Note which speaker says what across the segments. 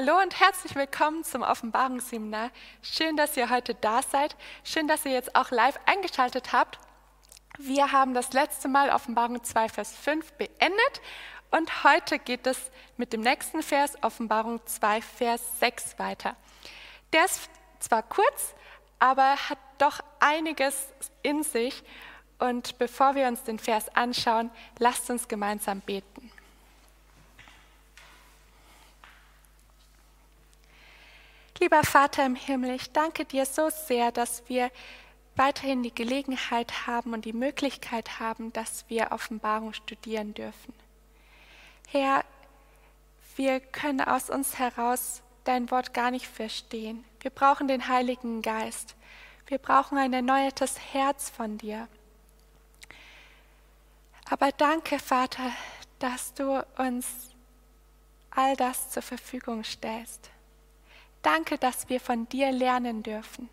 Speaker 1: Hallo und herzlich willkommen zum Offenbarungsseminar. Schön, dass ihr heute da seid. Schön, dass ihr jetzt auch live eingeschaltet habt. Wir haben das letzte Mal Offenbarung 2, Vers 5 beendet und heute geht es mit dem nächsten Vers, Offenbarung 2, Vers 6 weiter. Der ist zwar kurz, aber hat doch einiges in sich. Und bevor wir uns den Vers anschauen, lasst uns gemeinsam beten. Lieber Vater im Himmel, ich danke dir so sehr, dass wir weiterhin die Gelegenheit haben und die Möglichkeit haben, dass wir Offenbarung studieren dürfen. Herr, wir können aus uns heraus dein Wort gar nicht verstehen. Wir brauchen den Heiligen Geist. Wir brauchen ein erneuertes Herz von dir. Aber danke, Vater, dass du uns all das zur Verfügung stellst. Danke, dass wir von dir lernen dürfen.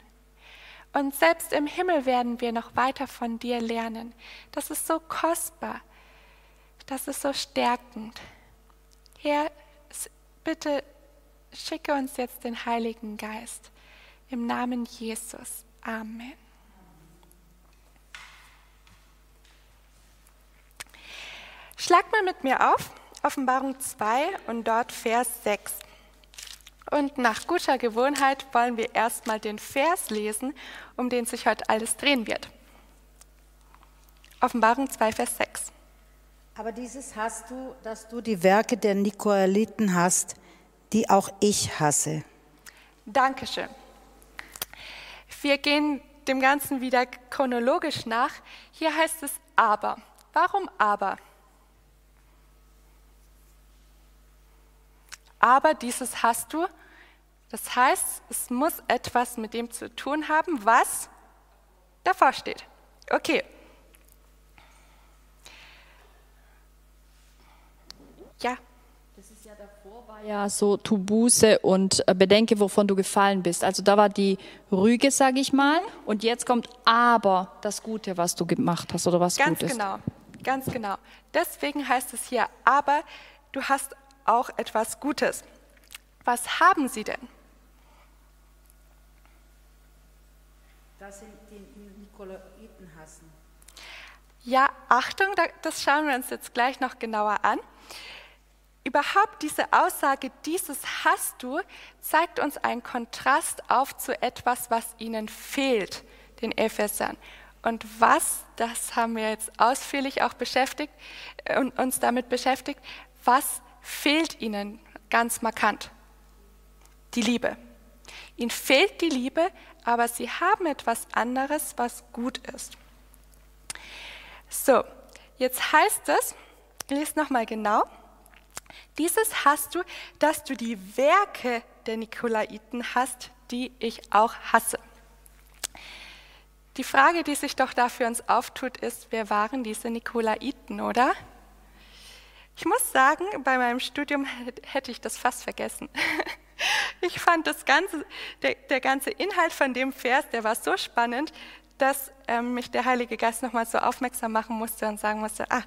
Speaker 1: Und selbst im Himmel werden wir noch weiter von dir lernen. Das ist so kostbar. Das ist so stärkend. Herr, bitte schicke uns jetzt den Heiligen Geist. Im Namen Jesus. Amen. Schlag mal mit mir auf, Offenbarung 2 und dort Vers 6. Und nach guter Gewohnheit wollen wir erstmal den Vers lesen, um den sich heute alles drehen wird. Offenbarung 2, Vers 6.
Speaker 2: Aber dieses hast du, dass du die Werke der Nikolaiten hast, die auch ich hasse.
Speaker 1: Dankeschön. Wir gehen dem Ganzen wieder chronologisch nach. Hier heißt es aber. Warum aber? Aber dieses hast du. Das heißt, es muss etwas mit dem zu tun haben, was davor steht. Okay. Ja.
Speaker 3: Das ist ja davor war ja so tu Buße und äh, bedenke, wovon du gefallen bist. Also da war die Rüge, sage ich mal, und jetzt kommt aber das Gute, was du gemacht hast oder was
Speaker 1: Ganz
Speaker 3: Gutes.
Speaker 1: genau, ganz genau. Deswegen heißt es hier, aber du hast auch etwas Gutes. Was haben sie denn?
Speaker 2: Dass sie die Nikolaiten hassen.
Speaker 1: Ja, Achtung, das schauen wir uns jetzt gleich noch genauer an. Überhaupt diese Aussage, dieses hast du, zeigt uns einen Kontrast auf zu etwas, was ihnen fehlt, den Ephesern. Und was, das haben wir jetzt ausführlich auch beschäftigt und uns damit beschäftigt, was fehlt ihnen ganz markant? Die Liebe. Ihnen fehlt die Liebe, aber sie haben etwas anderes, was gut ist. So, jetzt heißt es, lest nochmal genau, dieses hast du, dass du die Werke der Nikolaiten hast, die ich auch hasse. Die Frage, die sich doch da für uns auftut, ist, wer waren diese Nikolaiten, oder? Ich muss sagen, bei meinem Studium hätte ich das fast vergessen. Ich fand das ganze, der, der ganze Inhalt von dem Vers, der war so spannend, dass ähm, mich der Heilige Geist nochmal so aufmerksam machen musste und sagen musste, ah,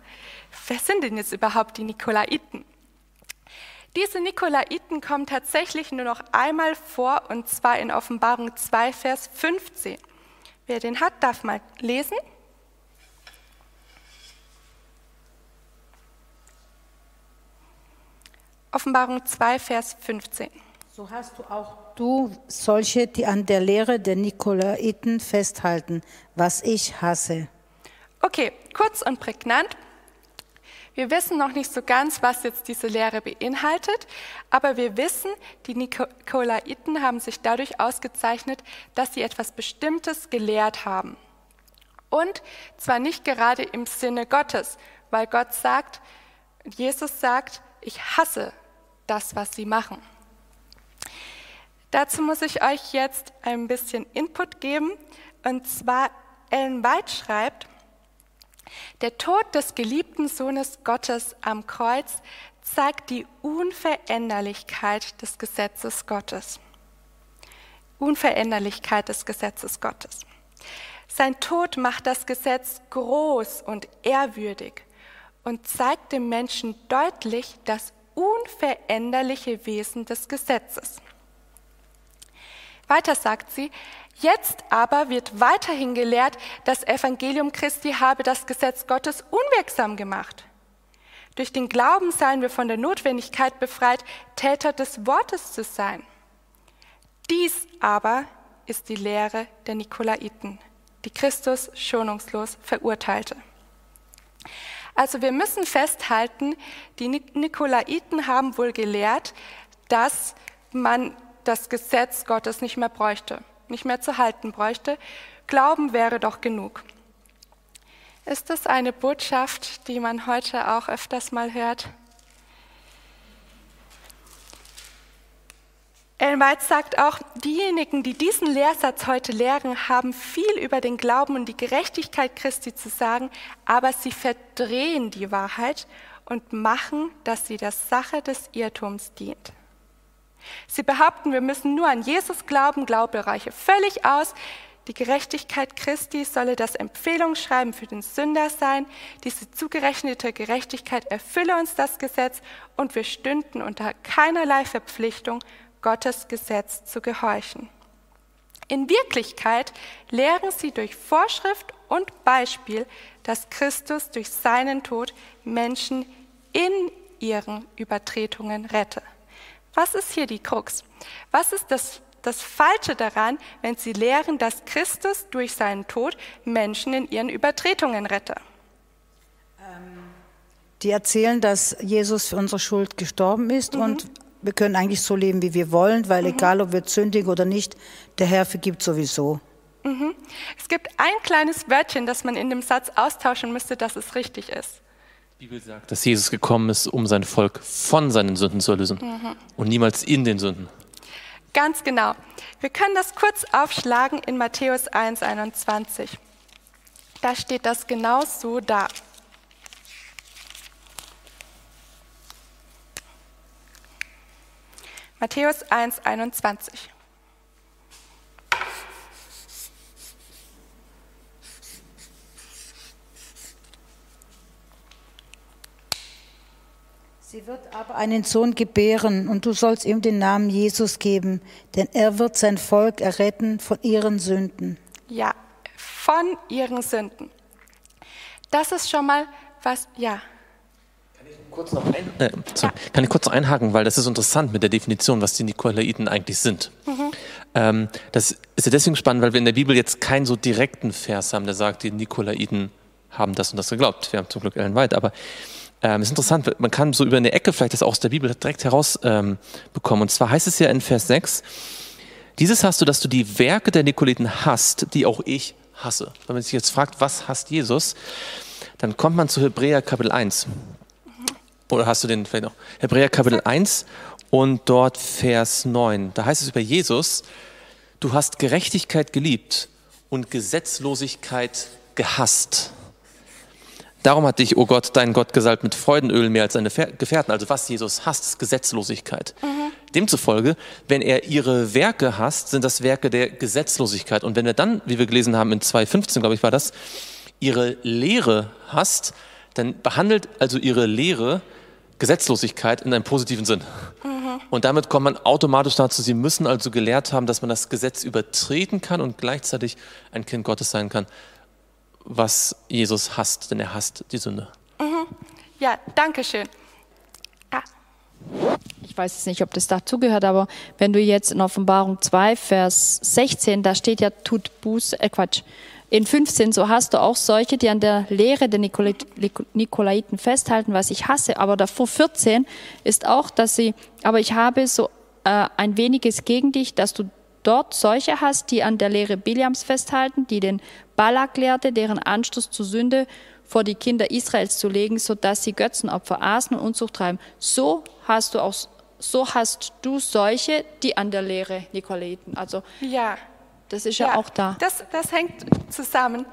Speaker 1: wer sind denn jetzt überhaupt die Nikolaiten? Diese Nikolaiten kommen tatsächlich nur noch einmal vor, und zwar in Offenbarung 2, Vers 15. Wer den hat, darf mal lesen. Offenbarung 2, Vers 15.
Speaker 2: So hast du auch du solche, die an der Lehre der Nikolaiten festhalten, was ich hasse.
Speaker 1: Okay, kurz und prägnant. Wir wissen noch nicht so ganz, was jetzt diese Lehre beinhaltet, aber wir wissen, die Nikolaiten haben sich dadurch ausgezeichnet, dass sie etwas Bestimmtes gelehrt haben. Und zwar nicht gerade im Sinne Gottes, weil Gott sagt, Jesus sagt, ich hasse das, was sie machen. Dazu muss ich euch jetzt ein bisschen Input geben. Und zwar, Ellen White schreibt, der Tod des geliebten Sohnes Gottes am Kreuz zeigt die Unveränderlichkeit des Gesetzes Gottes. Unveränderlichkeit des Gesetzes Gottes. Sein Tod macht das Gesetz groß und ehrwürdig und zeigt dem Menschen deutlich das unveränderliche Wesen des Gesetzes. Weiter sagt sie, jetzt aber wird weiterhin gelehrt, das Evangelium Christi habe das Gesetz Gottes unwirksam gemacht. Durch den Glauben seien wir von der Notwendigkeit befreit, Täter des Wortes zu sein. Dies aber ist die Lehre der Nikolaiten, die Christus schonungslos verurteilte. Also wir müssen festhalten, die Nikolaiten haben wohl gelehrt, dass man das Gesetz Gottes nicht mehr bräuchte, nicht mehr zu halten bräuchte. Glauben wäre doch genug. Ist das eine Botschaft, die man heute auch öfters mal hört? Ellen White sagt auch, diejenigen, die diesen Lehrsatz heute lehren, haben viel über den Glauben und die Gerechtigkeit Christi zu sagen, aber sie verdrehen die Wahrheit und machen, dass sie der Sache des Irrtums dient. Sie behaupten, wir müssen nur an Jesus glauben, Glaube reiche völlig aus. Die Gerechtigkeit Christi solle das Empfehlungsschreiben für den Sünder sein. Diese zugerechnete Gerechtigkeit erfülle uns das Gesetz und wir stünden unter keinerlei Verpflichtung, Gottes Gesetz zu gehorchen. In Wirklichkeit lehren sie durch Vorschrift und Beispiel, dass Christus durch seinen Tod Menschen in ihren Übertretungen rette. Was ist hier die Krux? Was ist das, das Falsche daran, wenn sie lehren, dass Christus durch seinen Tod Menschen in ihren Übertretungen rette?
Speaker 2: Die erzählen, dass Jesus für unsere Schuld gestorben ist mhm. und wir können eigentlich so leben, wie wir wollen, weil mhm. egal, ob wir sündigen oder nicht, der Herr vergibt sowieso.
Speaker 1: Mhm. Es gibt ein kleines Wörtchen, das man in dem Satz austauschen müsste, dass es richtig ist.
Speaker 4: Die Bibel sagt, dass Jesus gekommen ist, um sein Volk von seinen Sünden zu erlösen mhm. und niemals in den Sünden.
Speaker 1: Ganz genau. Wir können das kurz aufschlagen in Matthäus 1, 21. Da steht das genau so da. Matthäus 1, 21.
Speaker 2: Sie wird aber einen Sohn gebären, und du sollst ihm den Namen Jesus geben, denn er wird sein Volk erretten von ihren Sünden.
Speaker 1: Ja, von ihren Sünden. Das ist schon mal was, ja.
Speaker 4: Kann ich kurz noch, ein, äh, sorry, ja. kann ich kurz noch einhaken, weil das ist interessant mit der Definition, was die Nikolaiten eigentlich sind. Mhm. Ähm, das ist ja deswegen spannend, weil wir in der Bibel jetzt keinen so direkten Vers haben, der sagt, die Nikolaiten haben das und das geglaubt. Wir haben zum Glück Ellen White, aber ähm, ist interessant, man kann so über eine Ecke vielleicht das auch aus der Bibel direkt herausbekommen. Ähm, und zwar heißt es ja in Vers 6, dieses hast du, dass du die Werke der Nikoliten hast, die auch ich hasse. Wenn man sich jetzt fragt, was hasst Jesus, dann kommt man zu Hebräer Kapitel 1. Oder hast du den vielleicht noch? Hebräer Kapitel 1 und dort Vers 9. Da heißt es über Jesus, du hast Gerechtigkeit geliebt und Gesetzlosigkeit gehasst. Darum hat dich, oh Gott, dein Gott gesalbt mit Freudenöl mehr als seine Gefährten. Also was Jesus hasst, ist Gesetzlosigkeit. Mhm. Demzufolge, wenn er ihre Werke hasst, sind das Werke der Gesetzlosigkeit. Und wenn er dann, wie wir gelesen haben in 2.15, glaube ich, war das, ihre Lehre hasst, dann behandelt also ihre Lehre Gesetzlosigkeit in einem positiven Sinn. Mhm. Und damit kommt man automatisch dazu, sie müssen also gelehrt haben, dass man das Gesetz übertreten kann und gleichzeitig ein Kind Gottes sein kann was Jesus hasst, denn er hasst die Sünde.
Speaker 1: Mhm. Ja, danke schön.
Speaker 3: Ah. Ich weiß jetzt nicht, ob das dazugehört, aber wenn du jetzt in Offenbarung 2, Vers 16, da steht ja, tut Buß, äh Quatsch, in 15, so hast du auch solche, die an der Lehre der Nikolaiten festhalten, was ich hasse. Aber davor 14 ist auch, dass sie, aber ich habe so äh, ein weniges gegen dich, dass du dort solche hast, die an der Lehre Biliams festhalten, die den Balak lehrte, deren Anstoß zur Sünde vor die Kinder Israels zu legen, sodass sie Götzenopfer aßen und Unzucht treiben. So hast du auch, so hast du solche, die an der Lehre Nikolaiten. Also
Speaker 1: ja,
Speaker 3: das ist ja, ja auch da.
Speaker 1: Das, das hängt zusammen.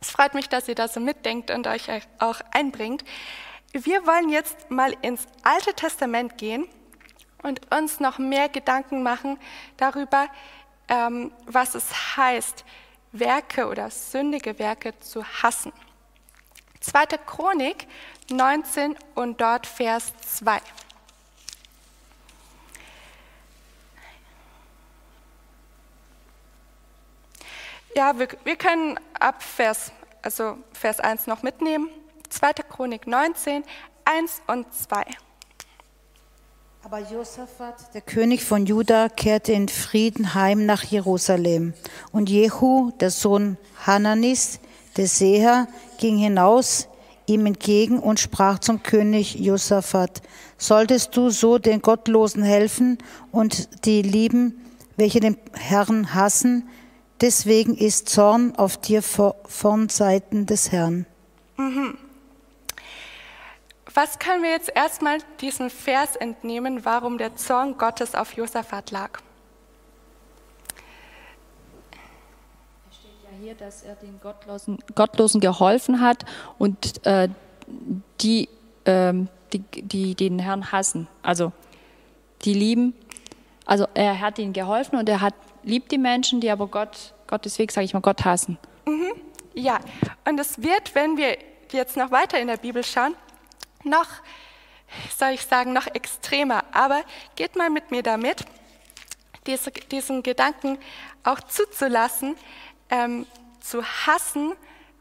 Speaker 1: Es freut mich, dass ihr da so mitdenkt und euch auch einbringt. Wir wollen jetzt mal ins Alte Testament gehen und uns noch mehr Gedanken machen darüber, ähm, was es heißt, Werke oder sündige Werke zu hassen. Zweite Chronik 19 und dort Vers 2. Ja, wir, wir können ab Vers, also Vers 1 noch mitnehmen. 2. Chronik 19, 1 und 2.
Speaker 2: Aber Josaphat, der König von Juda, kehrte in Frieden heim nach Jerusalem. Und Jehu, der Sohn Hananis, der Seher, ging hinaus ihm entgegen und sprach zum König Josaphat, solltest du so den Gottlosen helfen und die lieben, welche den Herrn hassen, deswegen ist Zorn auf dir von Seiten des Herrn. Mhm.
Speaker 1: Was können wir jetzt erstmal diesen Vers entnehmen, warum der Zorn Gottes auf Josaphat lag?
Speaker 3: Es steht ja hier, dass er den Gottlosen, Gottlosen geholfen hat und äh, die, äh, die, die den Herrn hassen, also die lieben. Also er hat ihnen geholfen und er hat liebt die Menschen, die aber Gott, Gottes Weg, sage ich mal, Gott hassen.
Speaker 1: Mhm. Ja, und es wird, wenn wir jetzt noch weiter in der Bibel schauen, noch, soll ich sagen, noch extremer. Aber geht mal mit mir damit, diese, diesen Gedanken auch zuzulassen, ähm, zu hassen,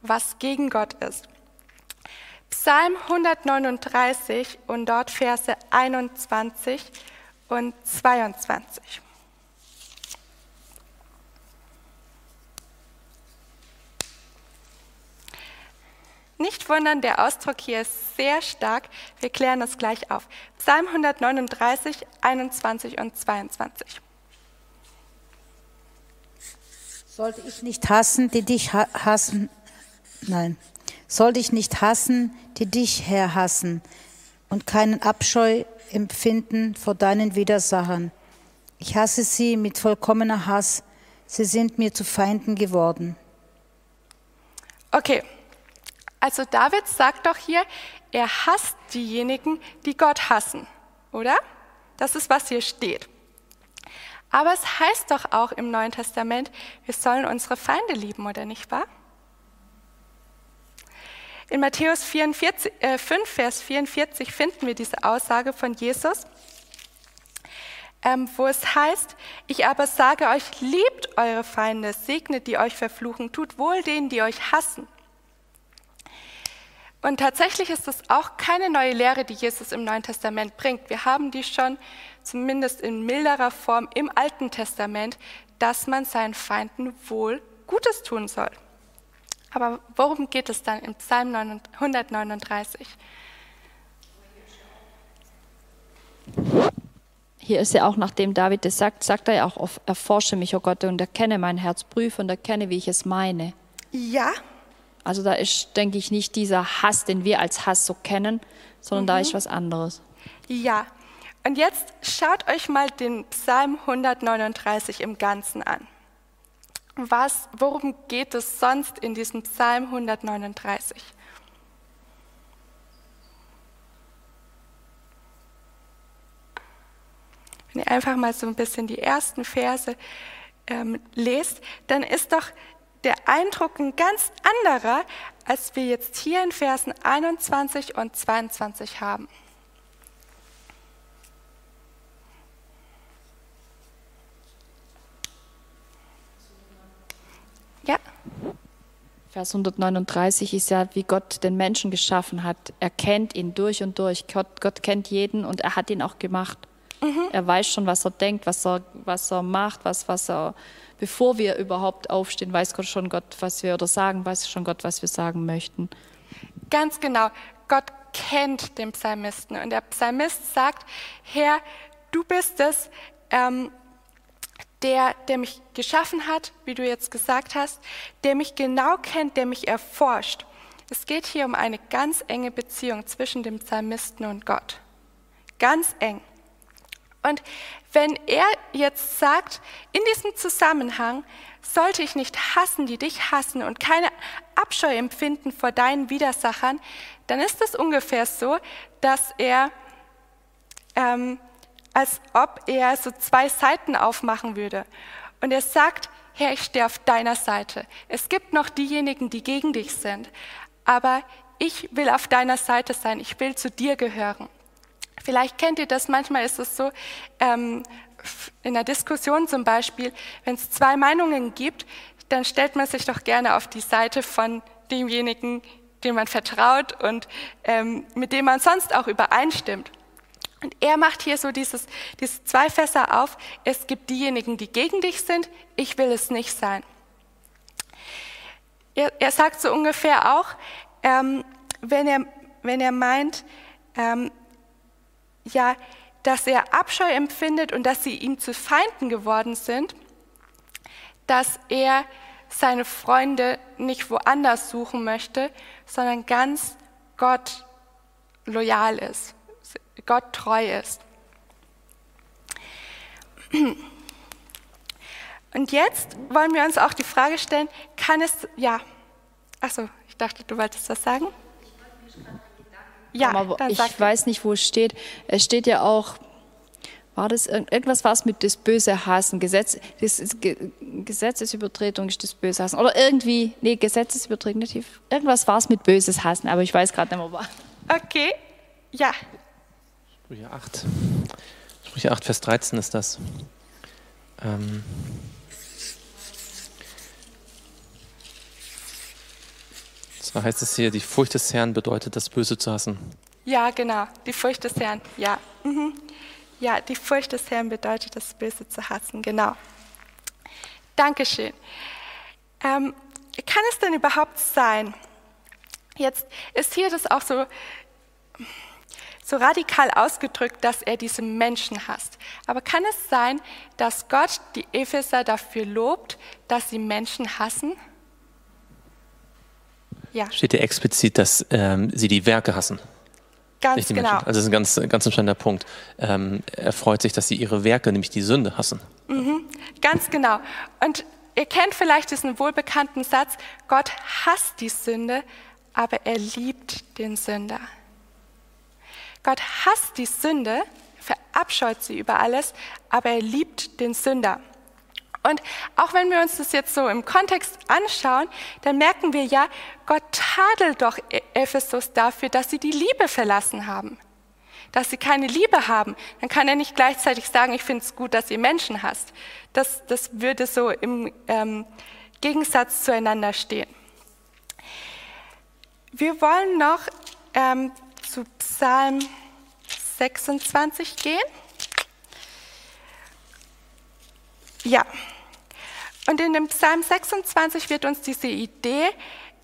Speaker 1: was gegen Gott ist. Psalm 139 und dort Verse 21 und 22. Nicht wundern, der Ausdruck hier ist sehr stark. Wir klären das gleich auf. Psalm 139, 21 und 22.
Speaker 2: Sollte ich nicht hassen, die dich hassen, nein, sollte ich nicht hassen, die dich, Herr, hassen und keinen Abscheu empfinden vor deinen Widersachern. Ich hasse sie mit vollkommener Hass, sie sind mir zu Feinden geworden.
Speaker 1: Okay, also David sagt doch hier, er hasst diejenigen, die Gott hassen, oder? Das ist, was hier steht. Aber es heißt doch auch im Neuen Testament, wir sollen unsere Feinde lieben, oder nicht wahr? In Matthäus 44, äh, 5, Vers 44 finden wir diese Aussage von Jesus, ähm, wo es heißt, ich aber sage euch, liebt eure Feinde, segnet die euch verfluchen, tut wohl denen, die euch hassen. Und tatsächlich ist das auch keine neue Lehre, die Jesus im Neuen Testament bringt. Wir haben die schon zumindest in milderer Form im Alten Testament, dass man seinen Feinden wohl Gutes tun soll. Aber worum geht es dann im Psalm 139?
Speaker 3: Hier ist ja auch, nachdem David das sagt, sagt er ja auch, erforsche mich, o oh Gott, und erkenne mein Herz, prüfe und erkenne, wie ich es meine.
Speaker 1: Ja,
Speaker 3: also da ist, denke ich, nicht dieser Hass, den wir als Hass so kennen, sondern mhm. da ist was anderes.
Speaker 1: Ja, und jetzt schaut euch mal den Psalm 139 im Ganzen an. Was, worum geht es sonst in diesem Psalm 139? Wenn ihr einfach mal so ein bisschen die ersten Verse ähm, lest, dann ist doch der Eindruck ein ganz anderer, als wir jetzt hier in Versen 21 und 22 haben. Ja.
Speaker 3: Vers 139 ist ja, wie Gott den Menschen geschaffen hat. Er kennt ihn durch und durch. Gott, Gott kennt jeden und er hat ihn auch gemacht. Mhm. Er weiß schon, was er denkt, was er, was er macht, was, was er bevor wir überhaupt aufstehen, weiß Gott schon Gott, was wir oder sagen, weiß schon Gott, was wir sagen möchten.
Speaker 1: Ganz genau. Gott kennt den Psalmisten und der Psalmist sagt, Herr, du bist es, ähm, der, der mich geschaffen hat, wie du jetzt gesagt hast, der mich genau kennt, der mich erforscht. Es geht hier um eine ganz enge Beziehung zwischen dem Psalmisten und Gott. Ganz eng. Und wenn er jetzt sagt, in diesem Zusammenhang sollte ich nicht hassen, die dich hassen und keine Abscheu empfinden vor deinen Widersachern, dann ist es ungefähr so, dass er, ähm, als ob er so zwei Seiten aufmachen würde. Und er sagt, Herr, ich stehe auf deiner Seite. Es gibt noch diejenigen, die gegen dich sind, aber ich will auf deiner Seite sein, ich will zu dir gehören. Vielleicht kennt ihr das, manchmal ist es so, ähm, in der Diskussion zum Beispiel, wenn es zwei Meinungen gibt, dann stellt man sich doch gerne auf die Seite von demjenigen, dem man vertraut und ähm, mit dem man sonst auch übereinstimmt. Und er macht hier so dieses, diese zwei Fässer auf. Es gibt diejenigen, die gegen dich sind. Ich will es nicht sein. Er, er sagt so ungefähr auch, ähm, wenn, er, wenn er meint, ähm, ja, dass er Abscheu empfindet und dass sie ihm zu Feinden geworden sind, dass er seine Freunde nicht woanders suchen möchte, sondern ganz Gott loyal ist, Gott treu ist. Und jetzt wollen wir uns auch die Frage stellen, kann es, ja, achso, ich dachte, du wolltest was sagen.
Speaker 3: Ja, aber ich weiß nicht, wo es steht. Es steht ja auch, war das irgendwas was mit das böse Hassen? Gesetz, das ist, Gesetzesübertretung ist das böse Hassen. Oder irgendwie, nee, Gesetzesübertretung, irgendwas war es mit böses Hassen, aber ich weiß gerade nicht mehr,
Speaker 1: was. Okay, ja.
Speaker 4: Sprüche 8. Sprüche 8, Vers 13 ist das. Ähm. Zwar heißt es hier, die Furcht des Herrn bedeutet, das Böse zu hassen.
Speaker 1: Ja, genau, die Furcht des Herrn, ja. Mhm. Ja, die Furcht des Herrn bedeutet, das Böse zu hassen, genau. Dankeschön. Ähm, kann es denn überhaupt sein? Jetzt ist hier das auch so, so radikal ausgedrückt, dass er diese Menschen hasst. Aber kann es sein, dass Gott die Epheser dafür lobt, dass sie Menschen hassen?
Speaker 4: Ja. Steht hier explizit, dass ähm, sie die Werke hassen.
Speaker 1: Ganz genau. Menschen.
Speaker 4: Also das ist ein ganz, ganz entscheidender Punkt. Ähm, er freut sich, dass sie ihre Werke, nämlich die Sünde, hassen.
Speaker 1: Mhm. Ganz genau. Und ihr kennt vielleicht diesen wohlbekannten Satz, Gott hasst die Sünde, aber er liebt den Sünder. Gott hasst die Sünde, verabscheut sie über alles, aber er liebt den Sünder. Und auch wenn wir uns das jetzt so im Kontext anschauen, dann merken wir ja, Gott tadelt doch e- Ephesus dafür, dass sie die Liebe verlassen haben. Dass sie keine Liebe haben. Dann kann er nicht gleichzeitig sagen, ich finde es gut, dass ihr Menschen hasst. Das, das würde so im ähm, Gegensatz zueinander stehen. Wir wollen noch ähm, zu Psalm 26 gehen. Ja, und in dem Psalm 26 wird uns diese Idee,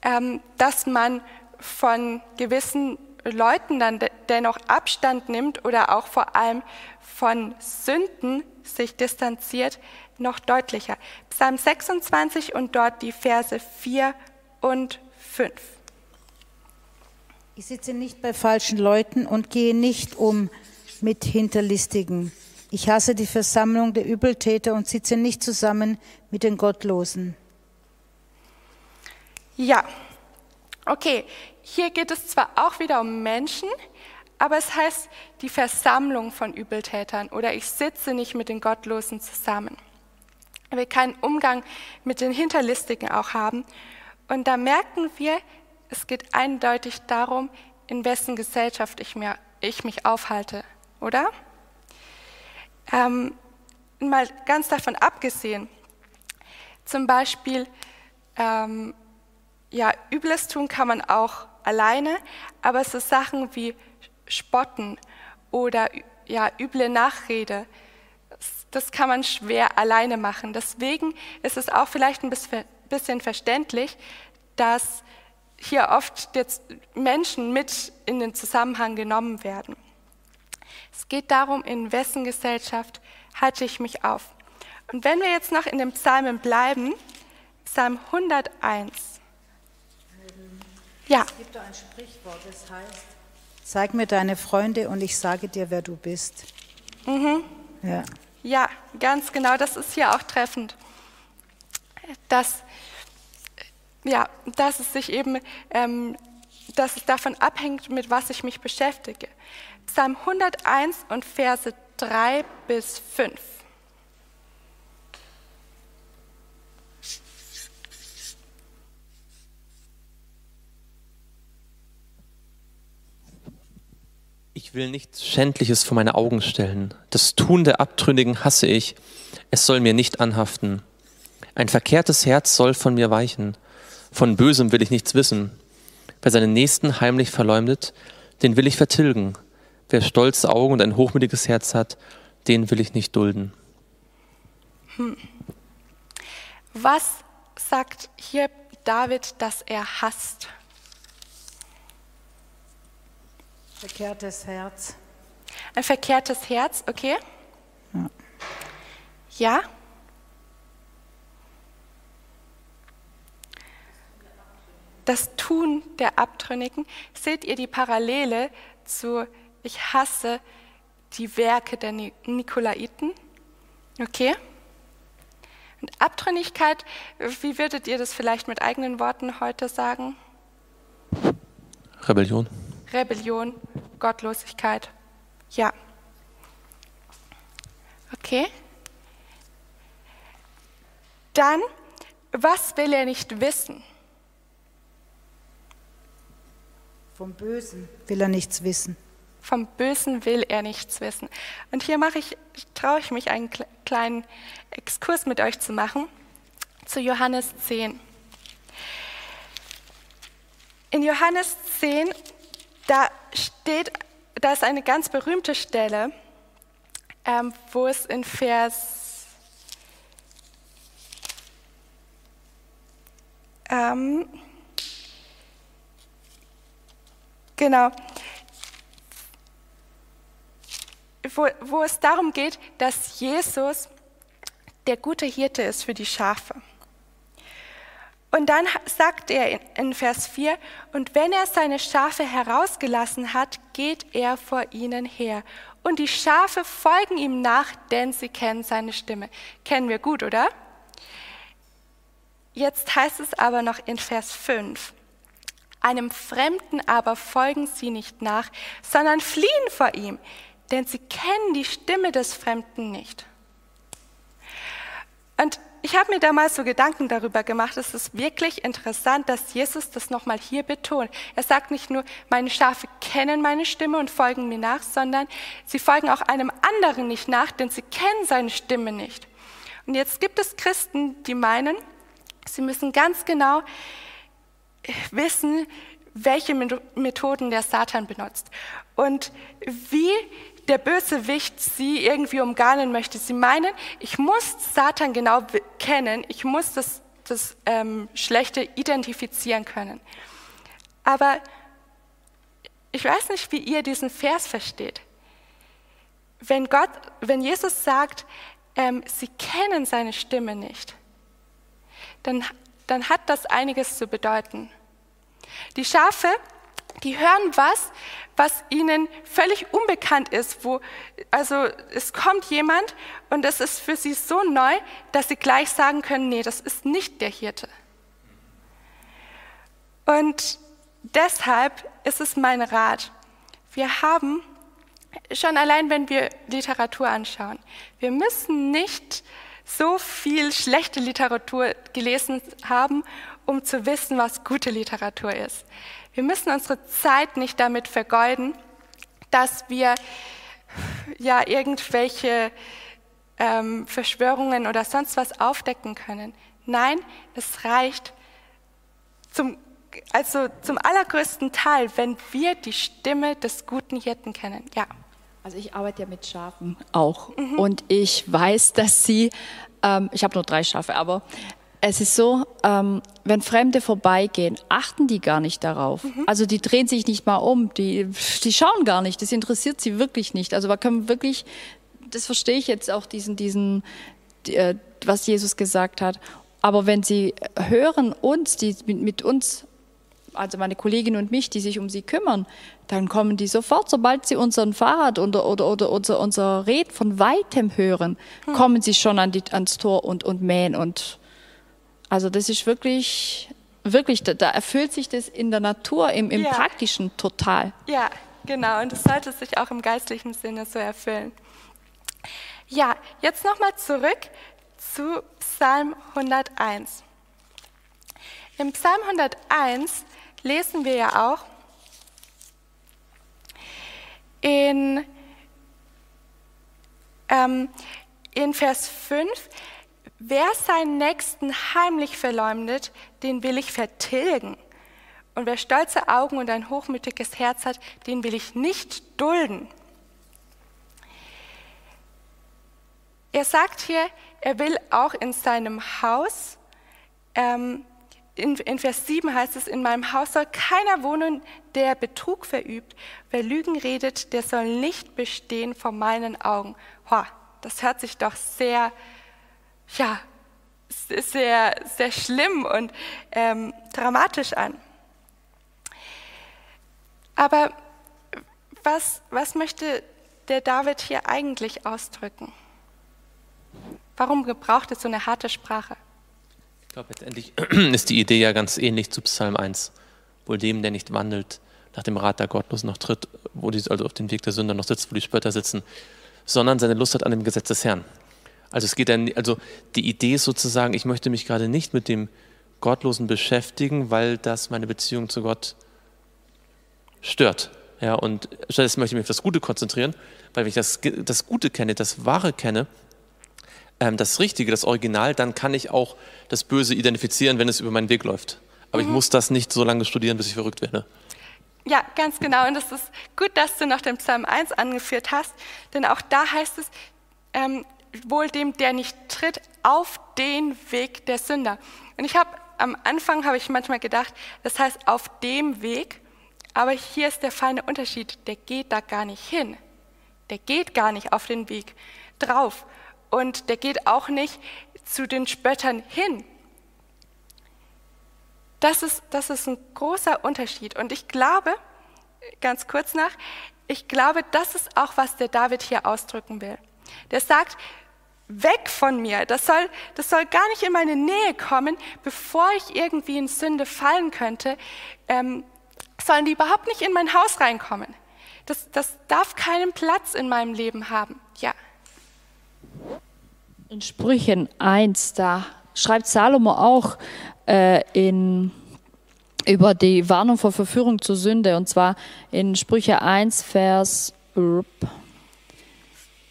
Speaker 1: ähm, dass man von gewissen Leuten dann dennoch Abstand nimmt oder auch vor allem von Sünden sich distanziert, noch deutlicher. Psalm 26 und dort die Verse 4 und 5.
Speaker 2: Ich sitze nicht bei falschen Leuten und gehe nicht um mit Hinterlistigen. Ich hasse die Versammlung der Übeltäter und sitze nicht zusammen mit den Gottlosen.
Speaker 1: Ja, okay. Hier geht es zwar auch wieder um Menschen, aber es heißt die Versammlung von Übeltätern oder ich sitze nicht mit den Gottlosen zusammen. Wir keinen Umgang mit den Hinterlistigen auch haben. Und da merken wir, es geht eindeutig darum, in wessen Gesellschaft ich, mir, ich mich aufhalte, oder? Ähm, mal ganz davon abgesehen, zum Beispiel, ähm, ja, Übles tun kann man auch alleine, aber so Sachen wie Spotten oder ja, üble Nachrede, das, kann man schwer alleine machen. Deswegen ist es auch vielleicht ein bisschen verständlich, dass hier oft jetzt Menschen mit in den Zusammenhang genommen werden. Es geht darum, in wessen Gesellschaft halte ich mich auf. Und wenn wir jetzt noch in den Psalmen bleiben, Psalm 101.
Speaker 2: Ja. Es gibt da ein Sprichwort, das heißt, zeig mir deine Freunde und ich sage dir, wer du bist.
Speaker 1: Mhm. Ja. ja, ganz genau, das ist hier auch treffend. Dass, ja, dass es sich eben, ähm, dass es davon abhängt, mit was ich mich beschäftige. Psalm 101 und Verse 3 bis 5.
Speaker 4: Ich will nichts Schändliches vor meine Augen stellen. Das Tun der Abtrünnigen hasse ich. Es soll mir nicht anhaften. Ein verkehrtes Herz soll von mir weichen. Von Bösem will ich nichts wissen. Wer seinen Nächsten heimlich verleumdet, den will ich vertilgen. Wer stolze Augen und ein hochmütiges Herz hat, den will ich nicht dulden.
Speaker 1: Hm. Was sagt hier David, dass er hasst?
Speaker 2: Verkehrtes Herz.
Speaker 1: Ein verkehrtes Herz, okay? Ja. ja? Das Tun der Abtrünnigen. Seht ihr die Parallele zu Ich hasse die Werke der Nikolaiten? Okay? Und Abtrünnigkeit, wie würdet ihr das vielleicht mit eigenen Worten heute sagen?
Speaker 4: Rebellion.
Speaker 1: Rebellion, Gottlosigkeit. Ja. Okay. Dann, was will er nicht wissen?
Speaker 2: Vom Bösen will er nichts wissen.
Speaker 1: Vom Bösen will er nichts wissen. Und hier mache ich, traue ich mich, einen kleinen Exkurs mit euch zu machen zu Johannes 10. In Johannes 10, da steht, da ist eine ganz berühmte Stelle, ähm, wo es in Vers ähm, genau, wo, wo es darum geht, dass Jesus der gute Hirte ist für die Schafe. Und dann sagt er in Vers 4, und wenn er seine Schafe herausgelassen hat, geht er vor ihnen her. Und die Schafe folgen ihm nach, denn sie kennen seine Stimme. Kennen wir gut, oder? Jetzt heißt es aber noch in Vers 5, einem Fremden aber folgen sie nicht nach, sondern fliehen vor ihm, denn sie kennen die Stimme des Fremden nicht. Und ich habe mir damals so Gedanken darüber gemacht, es ist wirklich interessant, dass Jesus das nochmal hier betont. Er sagt nicht nur, meine Schafe kennen meine Stimme und folgen mir nach, sondern sie folgen auch einem anderen nicht nach, denn sie kennen seine Stimme nicht. Und jetzt gibt es Christen, die meinen, sie müssen ganz genau wissen, welche Methoden der Satan benutzt und wie der Bösewicht sie irgendwie umgarnen möchte. Sie meinen, ich muss Satan genau kennen, ich muss das, das ähm, Schlechte identifizieren können. Aber ich weiß nicht, wie ihr diesen Vers versteht. Wenn Gott, wenn Jesus sagt, ähm, sie kennen seine Stimme nicht, dann, dann hat das einiges zu bedeuten. Die Schafe, die hören was, was ihnen völlig unbekannt ist, wo, also es kommt jemand und es ist für sie so neu, dass sie gleich sagen können, nee, das ist nicht der Hirte. Und deshalb ist es mein Rat, wir haben, schon allein wenn wir Literatur anschauen, wir müssen nicht so viel schlechte Literatur gelesen haben, um zu wissen, was gute Literatur ist. Wir müssen unsere Zeit nicht damit vergeuden, dass wir ja irgendwelche ähm, Verschwörungen oder sonst was aufdecken können. Nein, es reicht zum, also zum allergrößten Teil, wenn wir die Stimme des guten Hirten kennen. Ja.
Speaker 3: Also ich arbeite ja mit Schafen auch mhm. und ich weiß, dass sie, ähm, ich habe nur drei Schafe, aber es ist so, ähm, wenn Fremde vorbeigehen, achten die gar nicht darauf. Mhm. Also die drehen sich nicht mal um, die, die schauen gar nicht, das interessiert sie wirklich nicht. Also man kann wirklich, das verstehe ich jetzt auch, diesen, diesen, die, äh, was Jesus gesagt hat. Aber wenn sie hören uns, die mit, mit uns, also meine Kollegin und mich, die sich um sie kümmern, dann kommen die sofort, sobald sie unseren Fahrrad oder, oder, oder unser, unser Red von weitem hören, hm. kommen sie schon an die, ans Tor und, und mähen und also das ist wirklich, wirklich, da, da erfüllt sich das in der Natur, im, im ja. Praktischen total.
Speaker 1: Ja, genau. Und es sollte sich auch im geistlichen Sinne so erfüllen. Ja, jetzt nochmal zurück zu Psalm 101. Im Psalm 101 lesen wir ja auch in, ähm, in Vers 5, wer seinen Nächsten heimlich verleumdet, den will ich vertilgen. Und wer stolze Augen und ein hochmütiges Herz hat, den will ich nicht dulden. Er sagt hier, er will auch in seinem Haus, ähm, in, in, Vers 7 heißt es, in meinem Haus soll keiner wohnen, der Betrug verübt. Wer Lügen redet, der soll nicht bestehen vor meinen Augen. Hoa, das hört sich doch sehr, ja, sehr, sehr schlimm und ähm, dramatisch an. Aber was, was möchte der David hier eigentlich ausdrücken? Warum gebraucht es so eine harte Sprache?
Speaker 4: Ich glaube, letztendlich ist die Idee ja ganz ähnlich zu Psalm 1. Wohl dem, der nicht wandelt, nach dem Rat der Gottlosen noch tritt, wo die, also auf dem Weg der Sünder noch sitzt, wo die Spötter sitzen, sondern seine Lust hat an dem Gesetz des Herrn. Also es geht dann, also die Idee ist sozusagen, ich möchte mich gerade nicht mit dem Gottlosen beschäftigen, weil das meine Beziehung zu Gott stört. Ja, und stattdessen möchte ich mich auf das Gute konzentrieren, weil wenn ich das, das Gute kenne, das Wahre kenne, ähm, das Richtige, das Original, dann kann ich auch das Böse identifizieren, wenn es über meinen Weg läuft. Aber mhm. ich muss das nicht so lange studieren, bis ich verrückt werde.
Speaker 1: Ja, ganz genau. Und es ist gut, dass du noch den Psalm 1 angeführt hast, denn auch da heißt es, ähm, wohl dem, der nicht tritt, auf den Weg der Sünder. Und ich habe am Anfang habe ich manchmal gedacht, das heißt auf dem Weg, aber hier ist der feine Unterschied, der geht da gar nicht hin. Der geht gar nicht auf den Weg drauf, und der geht auch nicht zu den Spöttern hin. Das ist, das ist ein großer Unterschied. Und ich glaube, ganz kurz nach, ich glaube, das ist auch, was der David hier ausdrücken will. Der sagt, weg von mir, das soll, das soll gar nicht in meine Nähe kommen, bevor ich irgendwie in Sünde fallen könnte, ähm, sollen die überhaupt nicht in mein Haus reinkommen. Das, das darf keinen Platz in meinem Leben haben. Ja.
Speaker 3: In Sprüchen 1, da schreibt Salomo auch äh, in, über die Warnung vor Verführung zur Sünde. Und zwar in Sprüche 1, Vers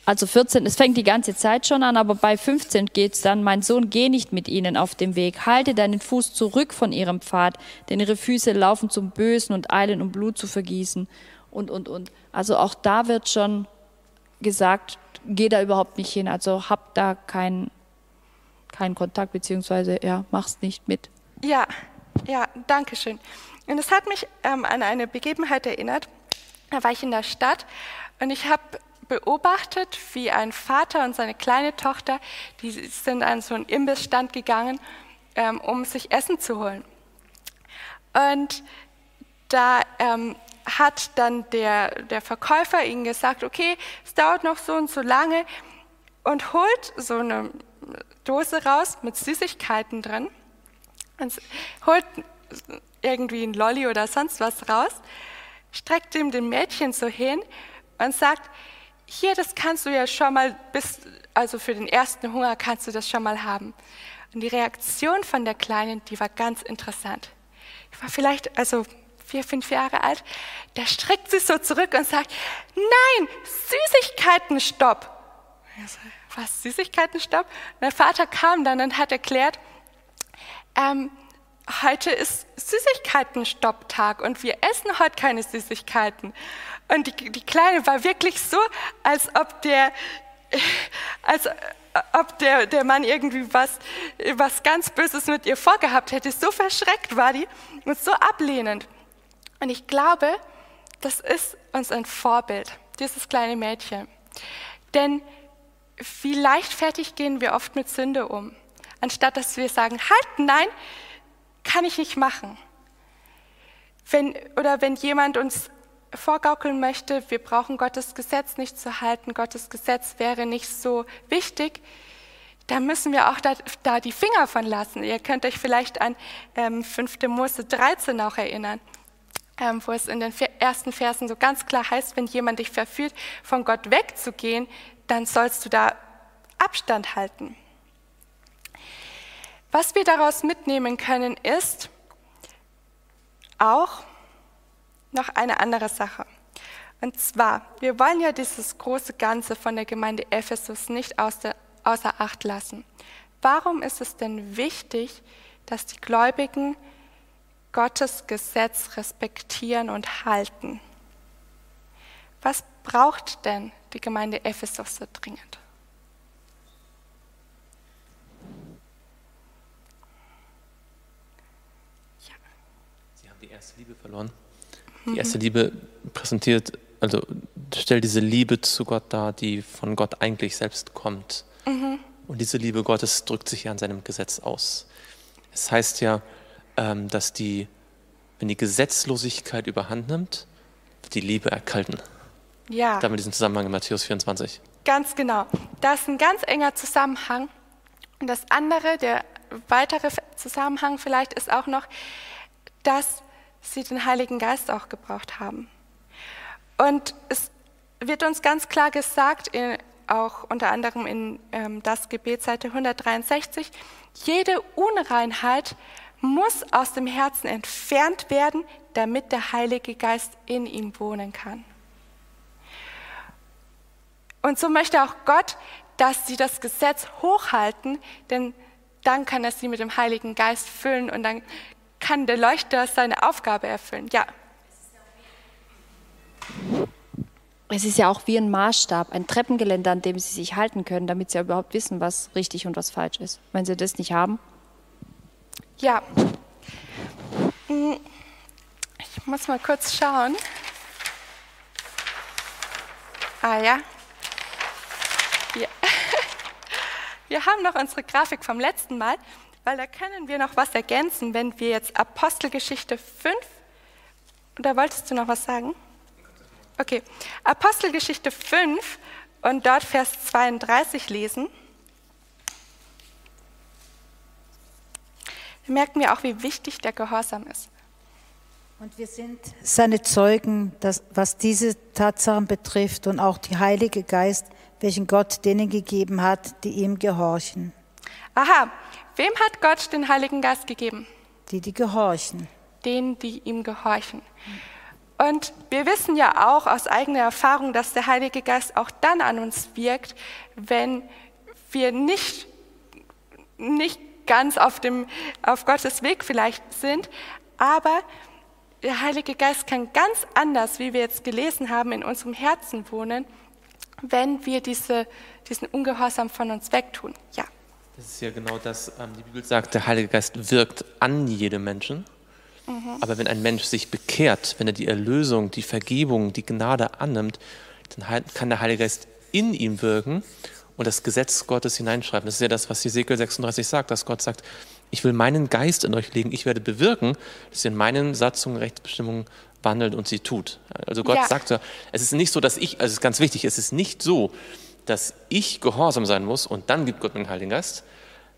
Speaker 3: also 14, es fängt die ganze Zeit schon an, aber bei 15 geht es dann, mein Sohn, geh nicht mit ihnen auf dem Weg, halte deinen Fuß zurück von ihrem Pfad, denn ihre Füße laufen zum Bösen und eilen, um Blut zu vergießen und, und, und. Also auch da wird schon gesagt, geh da überhaupt nicht hin. Also hab da keinen keinen Kontakt, beziehungsweise ja, mach's nicht mit.
Speaker 1: Ja, ja, danke schön. Und es hat mich ähm, an eine Begebenheit erinnert. Da war ich in der Stadt und ich habe beobachtet, wie ein Vater und seine kleine Tochter, die sind an so einen Imbissstand gegangen, ähm, um sich Essen zu holen. Und da ähm, hat dann der, der Verkäufer ihnen gesagt, okay, es dauert noch so und so lange und holt so eine Dose raus mit Süßigkeiten drin und holt irgendwie ein Lolli oder sonst was raus, streckt ihm dem Mädchen so hin und sagt, hier, das kannst du ja schon mal bis, also für den ersten Hunger kannst du das schon mal haben. Und die Reaktion von der Kleinen, die war ganz interessant. Ich war vielleicht, also vier, fünf Jahre alt, der streckt sich so zurück und sagt, nein, Süßigkeitenstopp. Was, Süßigkeitenstopp? Der Vater kam dann und hat erklärt, ähm, heute ist Süßigkeitenstopptag und wir essen heute keine Süßigkeiten. Und die, die Kleine war wirklich so, als ob der, als ob der, der Mann irgendwie was, was ganz Böses mit ihr vorgehabt hätte. So verschreckt war die und so ablehnend. Und ich glaube, das ist uns ein Vorbild, dieses kleine Mädchen. Denn wie leichtfertig gehen wir oft mit Sünde um, anstatt dass wir sagen, halt, nein, kann ich nicht machen. Wenn, oder wenn jemand uns vorgaukeln möchte, wir brauchen Gottes Gesetz nicht zu halten, Gottes Gesetz wäre nicht so wichtig, da müssen wir auch da, da die Finger von lassen. Ihr könnt euch vielleicht an ähm, 5. Mose 13 auch erinnern ähm, wo es in den ersten Versen so ganz klar heißt, wenn jemand dich verführt, von Gott wegzugehen, dann sollst du da Abstand halten. Was wir daraus mitnehmen können, ist auch noch eine andere Sache. Und zwar, wir wollen ja dieses große Ganze von der Gemeinde Ephesus nicht außer, Acht lassen. warum ist es denn wichtig, dass die Gläubigen Gottes Gesetz respektieren und halten? Was braucht denn die Gemeinde Ephesus so dringend?
Speaker 4: Sie haben die erste Liebe verloren. Die erste Liebe präsentiert, also stellt diese Liebe zu Gott dar, die von Gott eigentlich selbst kommt. Und diese Liebe Gottes drückt sich ja an seinem Gesetz aus. Es heißt ja, ähm, dass die, wenn die Gesetzlosigkeit überhand nimmt, wird die Liebe erkalten.
Speaker 1: Ja.
Speaker 4: Da haben wir diesen Zusammenhang in Matthäus 24.
Speaker 1: Ganz genau. Da ist ein ganz enger Zusammenhang. Und das andere, der weitere Zusammenhang vielleicht ist auch noch, dass sie den Heiligen Geist auch gebraucht haben. Und es wird uns ganz klar gesagt, in, auch unter anderem in ähm, das Gebet Seite 163, jede Unreinheit muss aus dem Herzen entfernt werden, damit der Heilige Geist in ihm wohnen kann. Und so möchte auch Gott, dass sie das Gesetz hochhalten, denn dann kann er sie mit dem Heiligen Geist füllen und dann kann der Leuchter seine Aufgabe erfüllen. Ja.
Speaker 3: Es ist ja auch wie ein Maßstab, ein Treppengeländer, an dem sie sich halten können, damit sie überhaupt wissen, was richtig und was falsch ist. Wenn sie das nicht haben,
Speaker 1: Ja. Hm, Ich muss mal kurz schauen. Ah ja. ja. Wir haben noch unsere Grafik vom letzten Mal, weil da können wir noch was ergänzen, wenn wir jetzt Apostelgeschichte 5. Oder wolltest du noch was sagen? Okay. Apostelgeschichte 5 und dort Vers 32 lesen. merken wir auch, wie wichtig der Gehorsam ist.
Speaker 2: Und wir sind seine Zeugen, dass, was diese Tatsachen betrifft und auch die Heilige Geist, welchen Gott denen gegeben hat, die ihm gehorchen,
Speaker 1: Aha, wem hat Gott den Heiligen Geist gegeben?
Speaker 2: die, die gehorchen.
Speaker 1: Denen, die ihm gehorchen. Und wir wissen ja auch aus eigener Erfahrung, dass der Heilige Geist auch dann an uns wirkt, wenn wir nicht, nicht ganz auf, dem, auf Gottes Weg vielleicht sind, aber der Heilige Geist kann ganz anders, wie wir jetzt gelesen haben, in unserem Herzen wohnen, wenn wir diese, diesen Ungehorsam von uns wegtun. Ja.
Speaker 4: Das ist ja genau das, ähm, die Bibel sagt, der Heilige Geist wirkt an jedem Menschen. Aber wenn ein Mensch sich bekehrt, wenn er die Erlösung, die Vergebung, die Gnade annimmt, dann kann der Heilige Geist in ihm wirken und das Gesetz Gottes hineinschreiben. Das ist ja das, was Hesekiel 36 sagt, dass Gott sagt, ich will meinen Geist in euch legen, ich werde bewirken, dass ihr in meinen Satzungen, Rechtsbestimmungen wandelt und sie tut. Also Gott
Speaker 1: Ja.
Speaker 4: sagt ja, es ist nicht so, dass ich, also es ist ganz wichtig, es ist nicht so, dass ich gehorsam sein muss und dann gibt Gott mir den Heiligen Geist,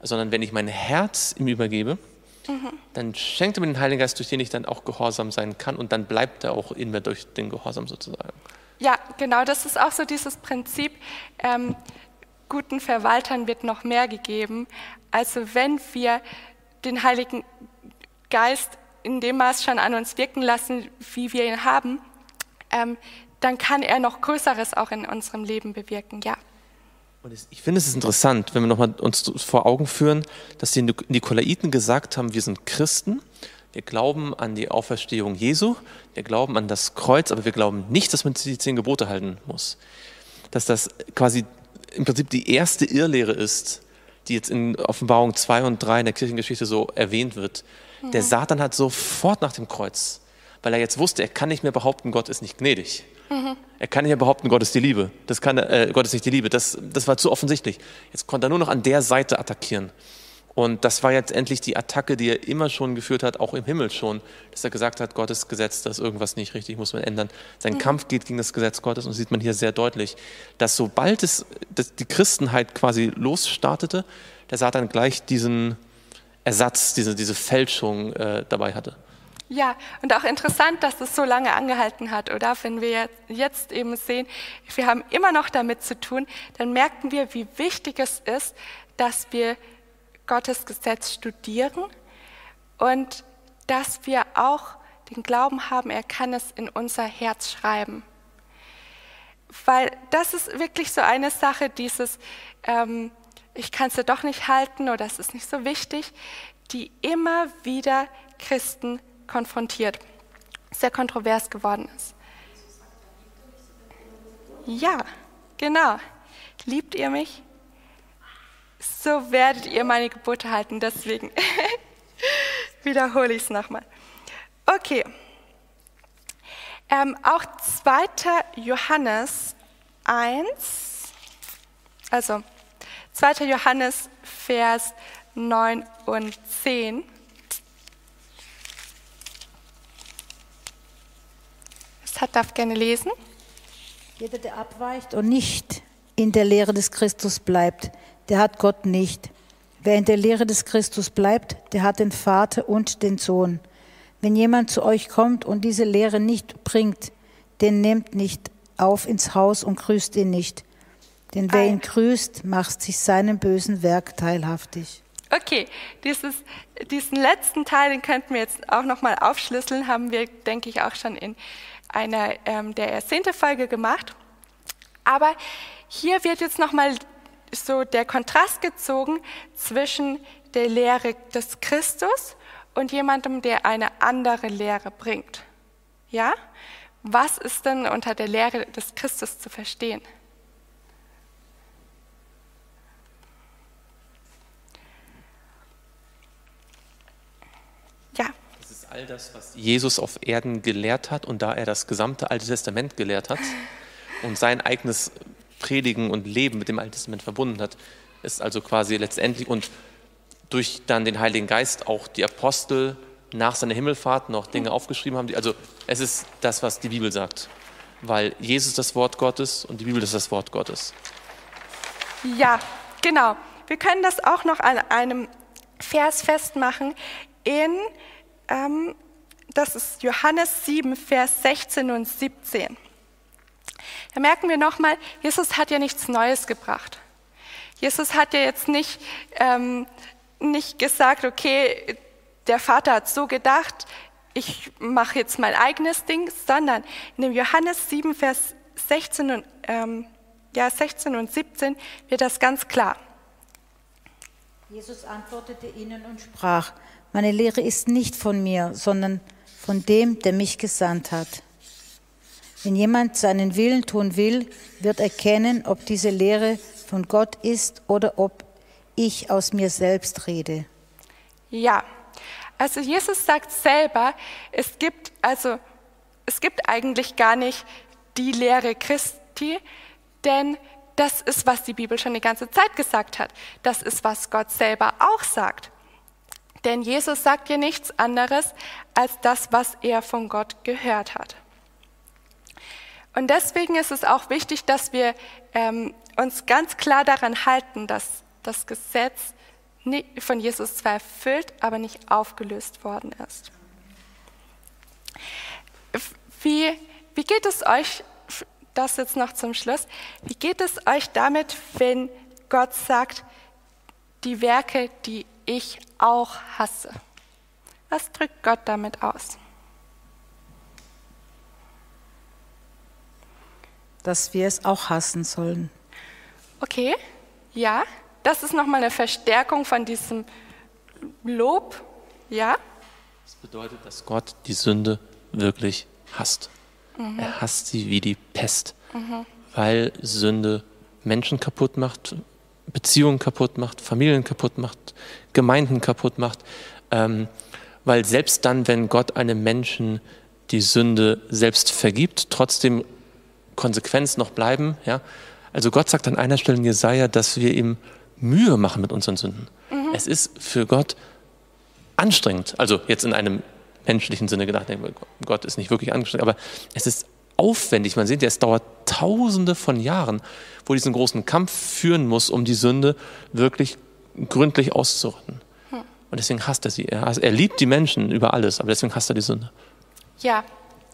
Speaker 4: sondern wenn ich mein Herz ihm übergebe, dann schenkt er mir den Heiligen Geist, durch den ich dann auch gehorsam sein kann und dann bleibt er auch in mir durch den Gehorsam sozusagen.
Speaker 1: Ja, genau, das ist auch so dieses Prinzip, ähm, guten Verwaltern wird noch mehr gegeben. Also wenn wir den Heiligen Geist in dem Maß schon an uns wirken lassen, wie wir ihn haben, ähm, dann kann er noch Größeres auch in unserem Leben bewirken, ja.
Speaker 4: Und ich finde es ist interessant, wenn wir nochmal uns vor Augen führen, dass die Nikolaiten gesagt haben, wir sind Christen, wir glauben an die Auferstehung Jesu, wir glauben an das Kreuz, aber wir glauben nicht, dass man die zehn Gebote halten muss. Dass das quasi im Prinzip die erste Irrlehre ist, die jetzt in Offenbarung 2 und 3 in der Kirchengeschichte so erwähnt wird. Der Satan hat sofort nach dem Kreuz, weil er jetzt wusste, er kann nicht mehr behaupten, Gott ist nicht gnädig. Er kann mehr behaupten, Gott ist die Liebe. Das kann, äh, Gott ist nicht die Liebe. Das, das war zu offensichtlich. Jetzt konnte er nur noch an der Seite attackieren. Und das war jetzt endlich die Attacke, die er immer schon geführt hat, auch im Himmel schon, dass er gesagt hat, Gottes Gesetz, da ist irgendwas nicht richtig, muss man ändern. Sein Kampf geht gegen das Gesetz Gottes und das sieht man hier sehr deutlich, dass sobald es dass die Christenheit quasi losstartete, der Satan gleich diesen Ersatz, diese, diese Fälschung äh, dabei hatte.
Speaker 1: Ja, und auch interessant, dass es so lange angehalten hat, oder? Wenn wir jetzt- eben sehen, wir haben immer noch damit zu tun, dann merken wir, wie wichtig es ist, dass wir Gottes Gesetz studieren und dass wir auch den Glauben haben, er kann es in unser Herz schreiben. Weil das ist wirklich so eine Sache, dieses, ähm, ich kann es ja doch nicht halten oder es ist nicht so wichtig, die immer wieder Christen konfrontiert, sehr kontrovers geworden ist. Ja, genau. Liebt ihr mich? So werdet ihr meine Gebote halten. Deswegen wiederhole ich es nochmal. Okay. Ähm, auch 2. Johannes 1, also 2. Johannes Vers 9 und 10. Es hat darf gerne lesen.
Speaker 2: Jeder, der abweicht und nicht in der Lehre des Christus bleibt, der hat Gott nicht. Wer in der Lehre des Christus bleibt, der hat den Vater und den Sohn. Wenn jemand zu euch kommt und diese Lehre nicht bringt, den nehmt nicht auf ins Haus und grüßt ihn nicht. Denn wer ihn grüßt, macht sich seinem bösen Werk teilhaftig.
Speaker 1: Okay, dieses, diesen letzten Teil, den könnten wir jetzt auch nochmal aufschlüsseln, haben wir, denke ich, auch schon in einer ähm, der ersehnte Folge gemacht. Aber hier wird jetzt nochmal so der Kontrast gezogen zwischen der Lehre des Christus und jemandem, der eine andere Lehre bringt. Ja? Was ist denn unter der Lehre des Christus zu verstehen? Ja.
Speaker 4: Das ist all das, was Jesus auf Erden gelehrt hat und da er das gesamte Alte Testament gelehrt hat und sein eigenes Predigen und Leben mit dem Alten Testament verbunden hat, ist also quasi letztendlich und durch dann den Heiligen Geist auch die Apostel nach seiner Himmelfahrt noch Dinge aufgeschrieben haben. Also es ist das, was die Bibel sagt, weil Jesus das Wort Gottes und die Bibel ist das Wort Gottes.
Speaker 1: Ja, genau. Wir können das auch noch an einem Vers festmachen in, ähm, das ist Johannes 7, Vers 16 und 17. Da merken wir nochmal, Jesus hat ja nichts Neues gebracht. Jesus hat ja jetzt nicht, ähm, nicht gesagt, okay, der Vater hat so gedacht, ich mache jetzt mein eigenes Ding, sondern in dem Johannes 7, Vers 16 und, ähm, ja, 16 und 17 wird das ganz klar.
Speaker 2: Jesus antwortete ihnen und sprach, meine Lehre ist nicht von mir, sondern von dem, der mich gesandt hat. Wenn jemand seinen Willen tun will, wird erkennen, ob diese Lehre von Gott ist oder ob ich aus mir selbst rede.
Speaker 1: Ja, also Jesus sagt selber, es gibt also es gibt eigentlich gar nicht die Lehre Christi, denn das ist, was die Bibel schon die ganze Zeit gesagt hat. Das ist, was Gott selber auch sagt. Denn Jesus sagt ja nichts anderes als das, was er von Gott gehört hat. Und deswegen ist es auch wichtig, dass wir ähm, uns ganz klar daran halten, dass das Gesetz von Jesus zwar erfüllt, aber nicht aufgelöst worden ist. Wie, wie geht es euch, das jetzt noch zum Schluss, wie geht es euch damit, wenn Gott sagt, die Werke, die ich auch hasse? Was drückt Gott damit aus?
Speaker 2: Dass wir es auch hassen sollen.
Speaker 1: Okay, ja, das ist nochmal eine Verstärkung von diesem Lob, ja?
Speaker 4: Das bedeutet, dass Gott die Sünde wirklich hasst. Mhm. Er hasst sie wie die Pest, mhm. weil Sünde Menschen kaputt macht, Beziehungen kaputt macht, Familien kaputt macht, Gemeinden kaputt macht. Ähm, weil selbst dann, wenn Gott einem Menschen die Sünde selbst vergibt, trotzdem Konsequenzen noch bleiben. Ja? Also Gott sagt an einer Stelle in Jesaja, dass wir ihm Mühe machen mit unseren Sünden. Mhm. Es ist für Gott anstrengend, also jetzt in einem menschlichen Sinne gedacht, Gott ist nicht wirklich anstrengend, aber es ist aufwendig. Man sieht es dauert tausende von Jahren, wo diesen großen Kampf führen muss, um die Sünde wirklich gründlich auszurotten. Hm. Und deswegen hasst er sie. Er, er liebt die Menschen über alles, aber deswegen hasst er die Sünde.
Speaker 1: Ja,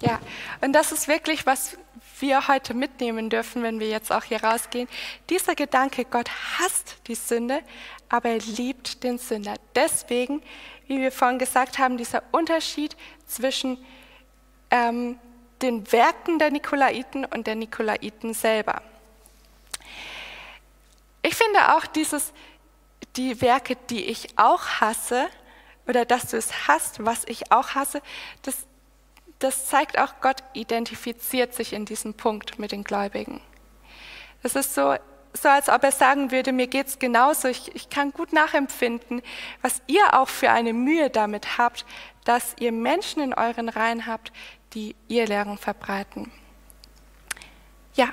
Speaker 1: ja. Und das ist wirklich, was wir heute mitnehmen dürfen, wenn wir jetzt auch hier rausgehen. Dieser Gedanke, Gott hasst die Sünde, aber er liebt den Sünder. Deswegen, wie wir vorhin gesagt haben, dieser Unterschied zwischen ähm, den Werken der Nikolaiten und der Nikolaiten selber. ich finde auch dieses, die Werke, die ich auch hasse, oder dass du es hast, was ich auch hasse, das, das zeigt auch, Gott identifiziert sich in diesem Punkt mit den Gläubigen. Es ist so, so, als ob er sagen würde, mir geht es genauso, ich, ich kann gut nachempfinden, was ihr auch für eine Mühe damit habt, dass ihr Menschen in euren Reihen habt, die ihr Lehren verbreiten. Ja.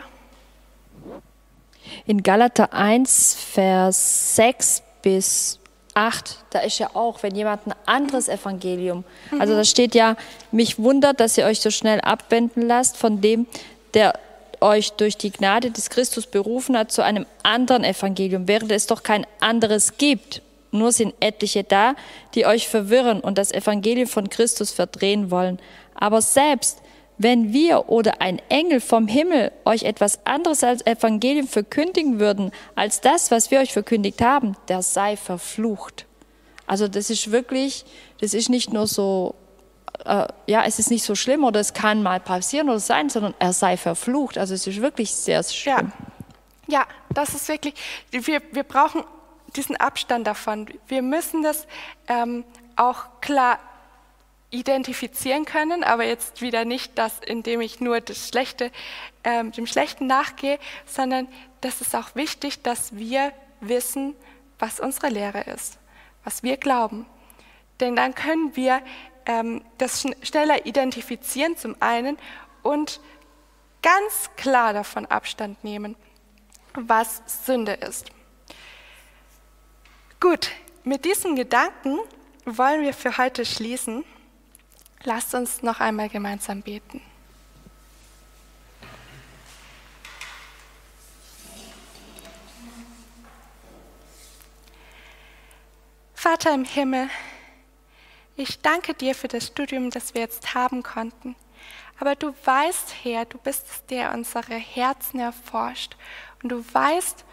Speaker 3: In Galater 1, Vers 6 bis 8, da ist ja auch, wenn jemand ein anderes Evangelium, also da steht ja, mich wundert, dass ihr euch so schnell abwenden lasst von dem, der euch durch die Gnade des Christus berufen hat zu einem anderen Evangelium, während es doch kein anderes gibt. Nur sind etliche da, die euch verwirren und das Evangelium von Christus verdrehen wollen. Aber selbst wenn wir oder ein Engel vom Himmel euch etwas anderes als Evangelium verkündigen würden, als das, was wir euch verkündigt haben, der sei verflucht. Also das ist wirklich, das ist nicht nur so, äh, ja, es ist nicht so schlimm oder es kann mal passieren oder sein, sondern er sei verflucht. Also es ist wirklich sehr schlimm.
Speaker 1: Ja, ja das ist wirklich, wir, wir brauchen diesen Abstand davon. Wir müssen das ähm, auch klar identifizieren können, aber jetzt wieder nicht das, indem ich nur das Schlechte, ähm, dem Schlechten nachgehe, sondern das ist auch wichtig, dass wir wissen, was unsere Lehre ist, was wir glauben. Denn dann können wir ähm, das schneller identifizieren zum einen und ganz klar davon Abstand nehmen, was Sünde ist. Gut, mit diesen Gedanken wollen wir für heute schließen. Lasst uns noch einmal gemeinsam beten. Vater im Himmel, ich danke dir für das Studium, das wir jetzt haben konnten. Aber du weißt, Herr, du bist es, der unsere Herzen erforscht. Und du weißt,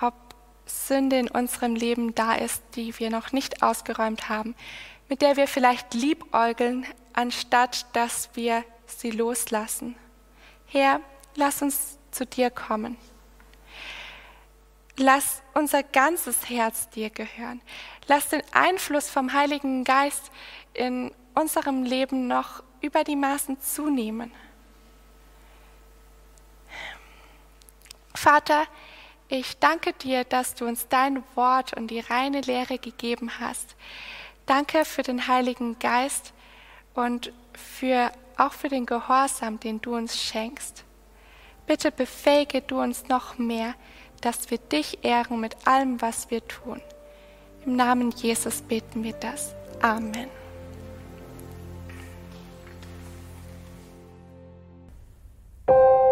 Speaker 1: ob Sünde in unserem Leben da ist, die wir noch nicht ausgeräumt haben mit der wir vielleicht liebäugeln, anstatt dass wir sie loslassen. Herr, lass uns zu dir kommen. Lass unser ganzes Herz dir gehören. Lass den Einfluss vom Heiligen Geist in unserem Leben noch über die Maßen zunehmen. Vater, ich danke dir, dass du uns dein Wort und die reine Lehre gegeben hast. Danke für den Heiligen Geist und für, auch für den Gehorsam, den du uns schenkst. Bitte befähige du uns noch mehr, dass wir dich ehren mit allem, was wir tun. Im Namen Jesus beten wir das. Amen. you